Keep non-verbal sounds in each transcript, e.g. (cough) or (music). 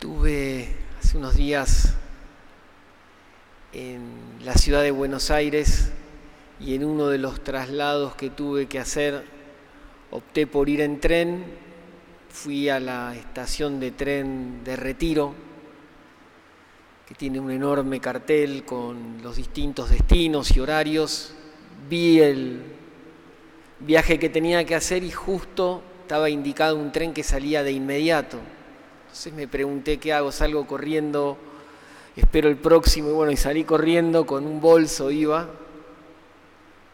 Estuve hace unos días en la ciudad de Buenos Aires y en uno de los traslados que tuve que hacer opté por ir en tren, fui a la estación de tren de Retiro, que tiene un enorme cartel con los distintos destinos y horarios, vi el viaje que tenía que hacer y justo estaba indicado un tren que salía de inmediato. Entonces me pregunté qué hago, salgo corriendo, espero el próximo y bueno, y salí corriendo con un bolso iba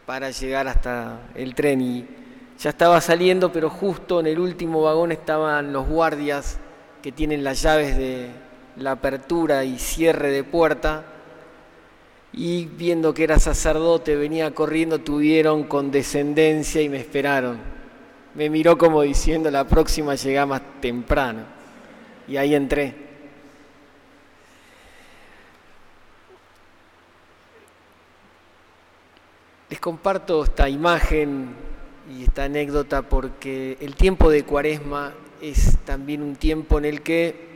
para llegar hasta el tren y ya estaba saliendo, pero justo en el último vagón estaban los guardias que tienen las llaves de la apertura y cierre de puerta y viendo que era sacerdote, venía corriendo, tuvieron condescendencia y me esperaron. Me miró como diciendo, la próxima llega más temprano y ahí entré. Les comparto esta imagen y esta anécdota porque el tiempo de Cuaresma es también un tiempo en el que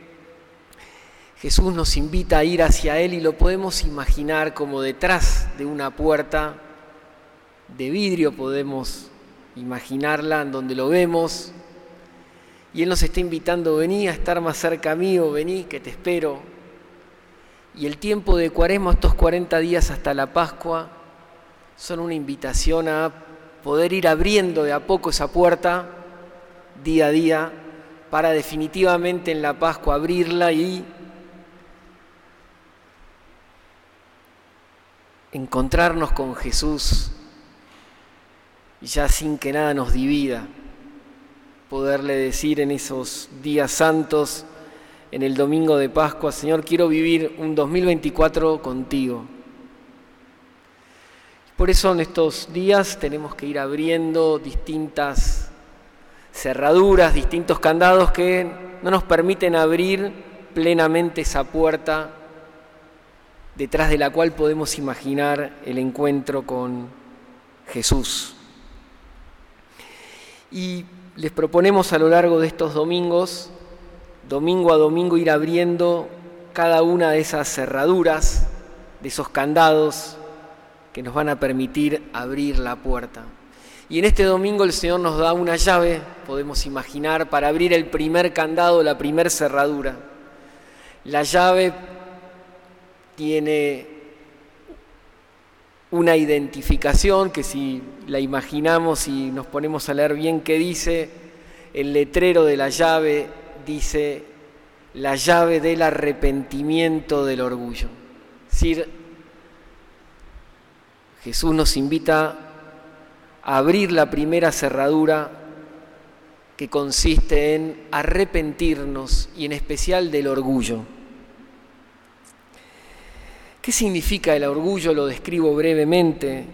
Jesús nos invita a ir hacia Él y lo podemos imaginar como detrás de una puerta de vidrio, podemos imaginarla en donde lo vemos y Él nos está invitando, vení a estar más cerca mío, vení que te espero. Y el tiempo de cuaresma, estos 40 días hasta la Pascua, son una invitación a poder ir abriendo de a poco esa puerta día a día para definitivamente en la Pascua abrirla y encontrarnos con Jesús ya sin que nada nos divida poderle decir en esos días santos, en el domingo de Pascua, Señor, quiero vivir un 2024 contigo. Por eso en estos días tenemos que ir abriendo distintas cerraduras, distintos candados que no nos permiten abrir plenamente esa puerta detrás de la cual podemos imaginar el encuentro con Jesús. Y les proponemos a lo largo de estos domingos, domingo a domingo, ir abriendo cada una de esas cerraduras, de esos candados que nos van a permitir abrir la puerta. Y en este domingo el Señor nos da una llave, podemos imaginar, para abrir el primer candado, la primer cerradura. La llave tiene una identificación que si la imaginamos y nos ponemos a leer bien qué dice, el letrero de la llave dice la llave del arrepentimiento del orgullo. Es decir, Jesús nos invita a abrir la primera cerradura que consiste en arrepentirnos y en especial del orgullo. ¿Qué significa el orgullo? Lo describo brevemente.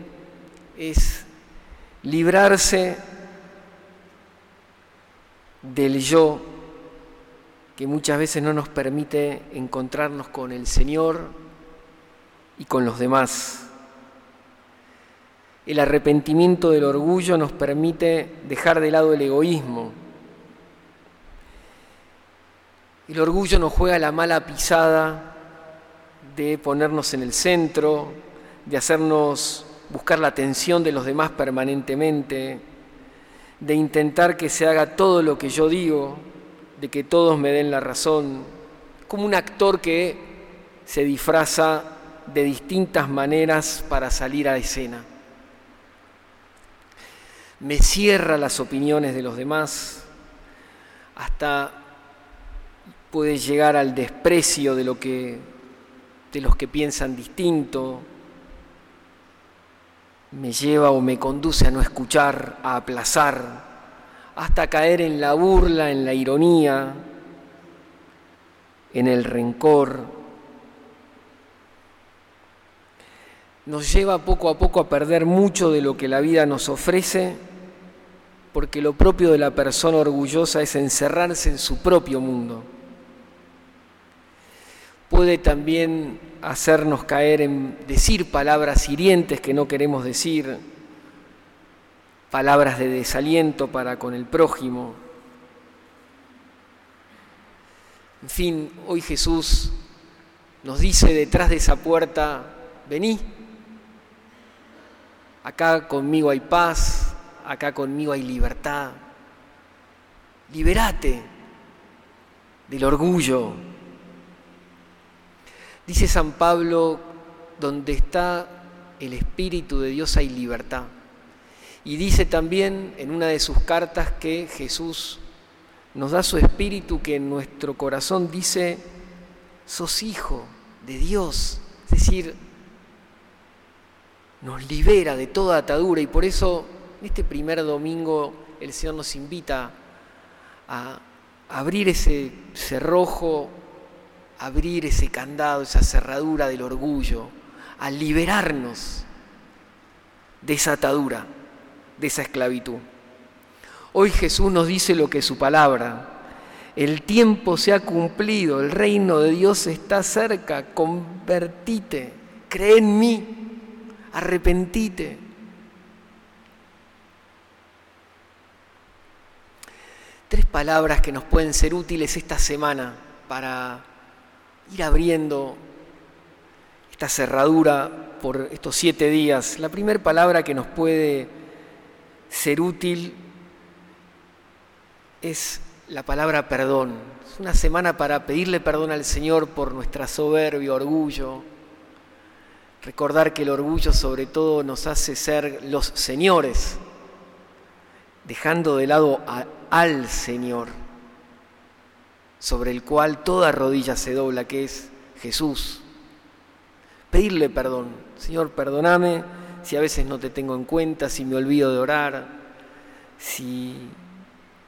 Es librarse del yo que muchas veces no nos permite encontrarnos con el Señor y con los demás. El arrepentimiento del orgullo nos permite dejar de lado el egoísmo. El orgullo nos juega la mala pisada de ponernos en el centro, de hacernos buscar la atención de los demás permanentemente, de intentar que se haga todo lo que yo digo, de que todos me den la razón, como un actor que se disfraza de distintas maneras para salir a escena. Me cierra las opiniones de los demás, hasta puede llegar al desprecio de lo que de los que piensan distinto, me lleva o me conduce a no escuchar, a aplazar, hasta caer en la burla, en la ironía, en el rencor. Nos lleva poco a poco a perder mucho de lo que la vida nos ofrece, porque lo propio de la persona orgullosa es encerrarse en su propio mundo puede también hacernos caer en decir palabras hirientes que no queremos decir, palabras de desaliento para con el prójimo. En fin, hoy Jesús nos dice detrás de esa puerta, vení, acá conmigo hay paz, acá conmigo hay libertad, liberate del orgullo. Dice San Pablo, donde está el Espíritu de Dios hay libertad. Y dice también en una de sus cartas que Jesús nos da su Espíritu que en nuestro corazón dice, sos hijo de Dios. Es decir, nos libera de toda atadura y por eso en este primer domingo el Señor nos invita a abrir ese cerrojo, abrir ese candado, esa cerradura del orgullo, a liberarnos de esa atadura, de esa esclavitud. Hoy Jesús nos dice lo que es su palabra. El tiempo se ha cumplido, el reino de Dios está cerca, convertite, cree en mí, arrepentite. Tres palabras que nos pueden ser útiles esta semana para ir abriendo esta cerradura por estos siete días. La primera palabra que nos puede ser útil es la palabra perdón. Es una semana para pedirle perdón al Señor por nuestra soberbia, orgullo. Recordar que el orgullo sobre todo nos hace ser los señores, dejando de lado al Señor, sobre el cual toda rodilla se dobla, que es Jesús pedirle perdón. Señor, perdóname si a veces no te tengo en cuenta, si me olvido de orar, si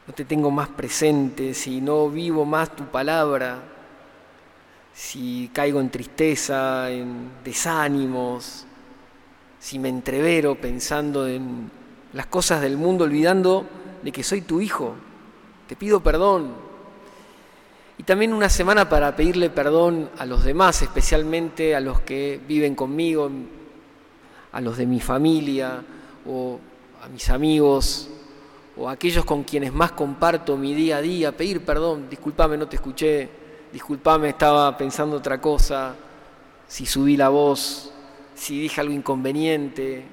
no te tengo más presente, si no vivo más tu palabra, si caigo en tristeza, en desánimos, si me entrevero pensando en las cosas del mundo, olvidando de que soy tu hijo. Te pido perdón, y también una semana para pedirle perdón a los demás, especialmente a los que viven conmigo, a los de mi familia o a mis amigos o a aquellos con quienes más comparto mi día a día, pedir perdón, disculpame, no te escuché, disculpame, estaba pensando otra cosa, si subí la voz, si dije algo inconveniente.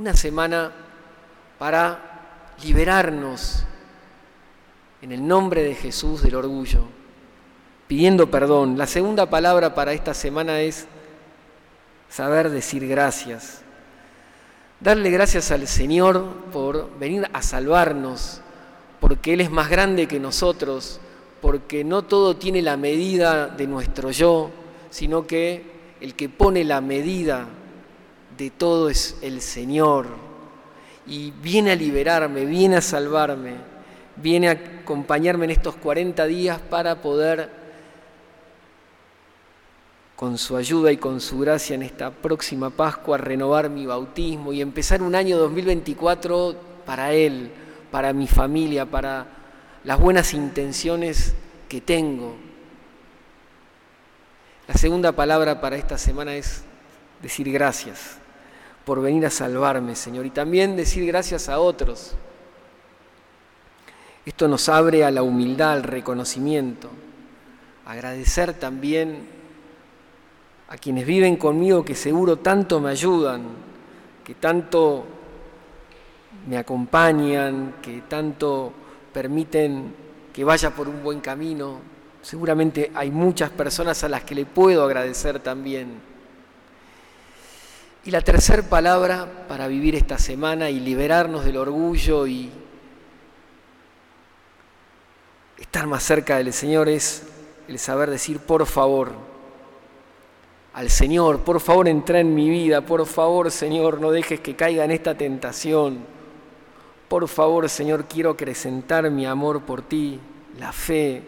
Una semana para liberarnos en el nombre de Jesús del orgullo, pidiendo perdón. La segunda palabra para esta semana es saber decir gracias. Darle gracias al Señor por venir a salvarnos, porque Él es más grande que nosotros, porque no todo tiene la medida de nuestro yo, sino que el que pone la medida de todo es el Señor. Y viene a liberarme, viene a salvarme viene a acompañarme en estos 40 días para poder, con su ayuda y con su gracia en esta próxima Pascua, renovar mi bautismo y empezar un año 2024 para Él, para mi familia, para las buenas intenciones que tengo. La segunda palabra para esta semana es decir gracias por venir a salvarme, Señor, y también decir gracias a otros esto nos abre a la humildad, al reconocimiento. Agradecer también a quienes viven conmigo que seguro tanto me ayudan, que tanto me acompañan, que tanto permiten que vaya por un buen camino. Seguramente hay muchas personas a las que le puedo agradecer también. Y la tercera palabra para vivir esta semana y liberarnos del orgullo y Estar más cerca del Señor es el saber decir, por favor, al Señor, por favor entra en mi vida, por favor Señor, no dejes que caiga en esta tentación. Por favor Señor, quiero acrecentar mi amor por ti, la fe.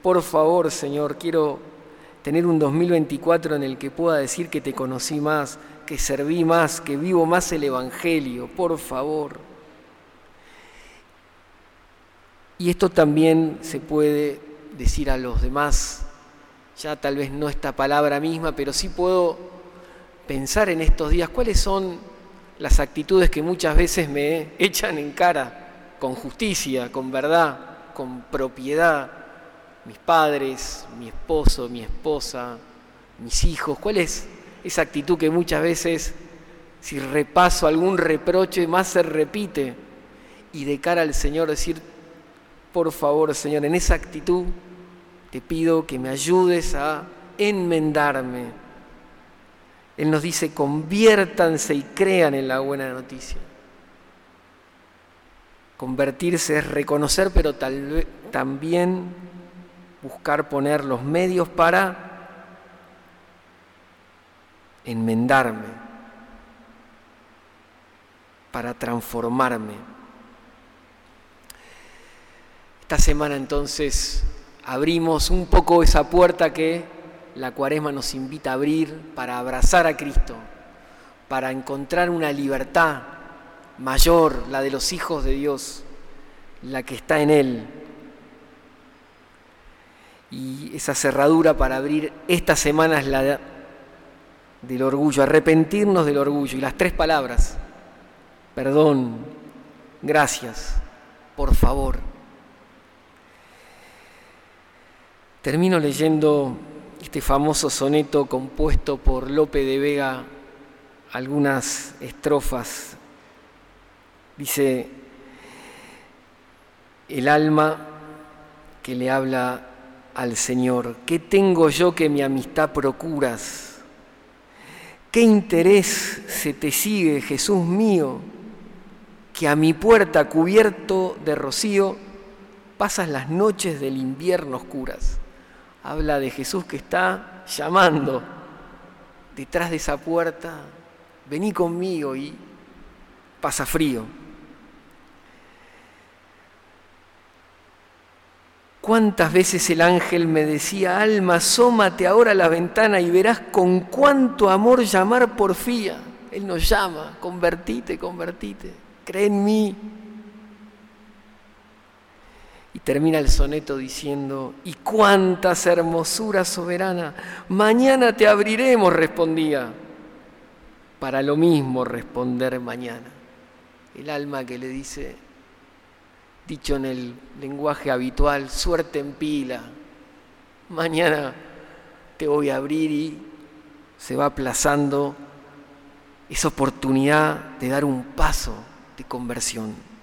Por favor Señor, quiero tener un 2024 en el que pueda decir que te conocí más, que serví más, que vivo más el Evangelio, por favor. Y esto también se puede decir a los demás, ya tal vez no esta palabra misma, pero sí puedo pensar en estos días cuáles son las actitudes que muchas veces me (laughs) echan en cara con justicia, con verdad, con propiedad, mis padres, mi esposo, mi esposa, mis hijos? ¿Cuál es esa actitud que muchas veces, si repaso algún reproche, más se repite? Y de cara al Señor decir, por favor, Señor, en esa actitud te pido que me ayudes a enmendarme. Él nos dice, conviértanse y crean en la buena noticia. Convertirse es reconocer, pero también buscar poner los medios para enmendarme, para transformarme. Esta semana entonces abrimos un poco esa puerta que la cuaresma nos invita a abrir para abrazar a Cristo, para encontrar una libertad mayor, la de los hijos de Dios, la que está en Él. Y esa cerradura para abrir esta semana es la del orgullo, arrepentirnos del orgullo. Y las tres palabras, perdón, gracias, por favor. Termino leyendo este famoso soneto compuesto por Lope de Vega, algunas estrofas Dice, el alma que le habla al Señor, ¿qué tengo yo que mi amistad procuras? ¿Qué interés se te sigue, Jesús mío, que a mi puerta cubierto de rocío pasas las noches del invierno oscuras? Habla de Jesús que está llamando detrás de esa puerta, vení conmigo y pasa frío. ¿Cuántas veces el ángel me decía, alma, asómate ahora a la ventana y verás con cuánto amor llamar porfía? Él nos llama, convertite, convertite, cree en mí. Y termina el soneto diciendo, y cuántas hermosuras soberana, mañana te abriremos, respondía, para lo mismo responder mañana. El alma que le dice, dicho en el lenguaje habitual, suerte en pila. Mañana te voy a abrir y se va aplazando esa oportunidad de dar un paso de conversión.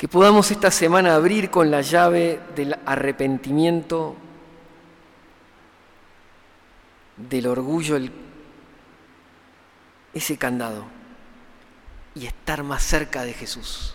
Que podamos esta semana abrir con la llave del arrepentimiento, del orgullo, ese candado y estar más cerca de Jesús.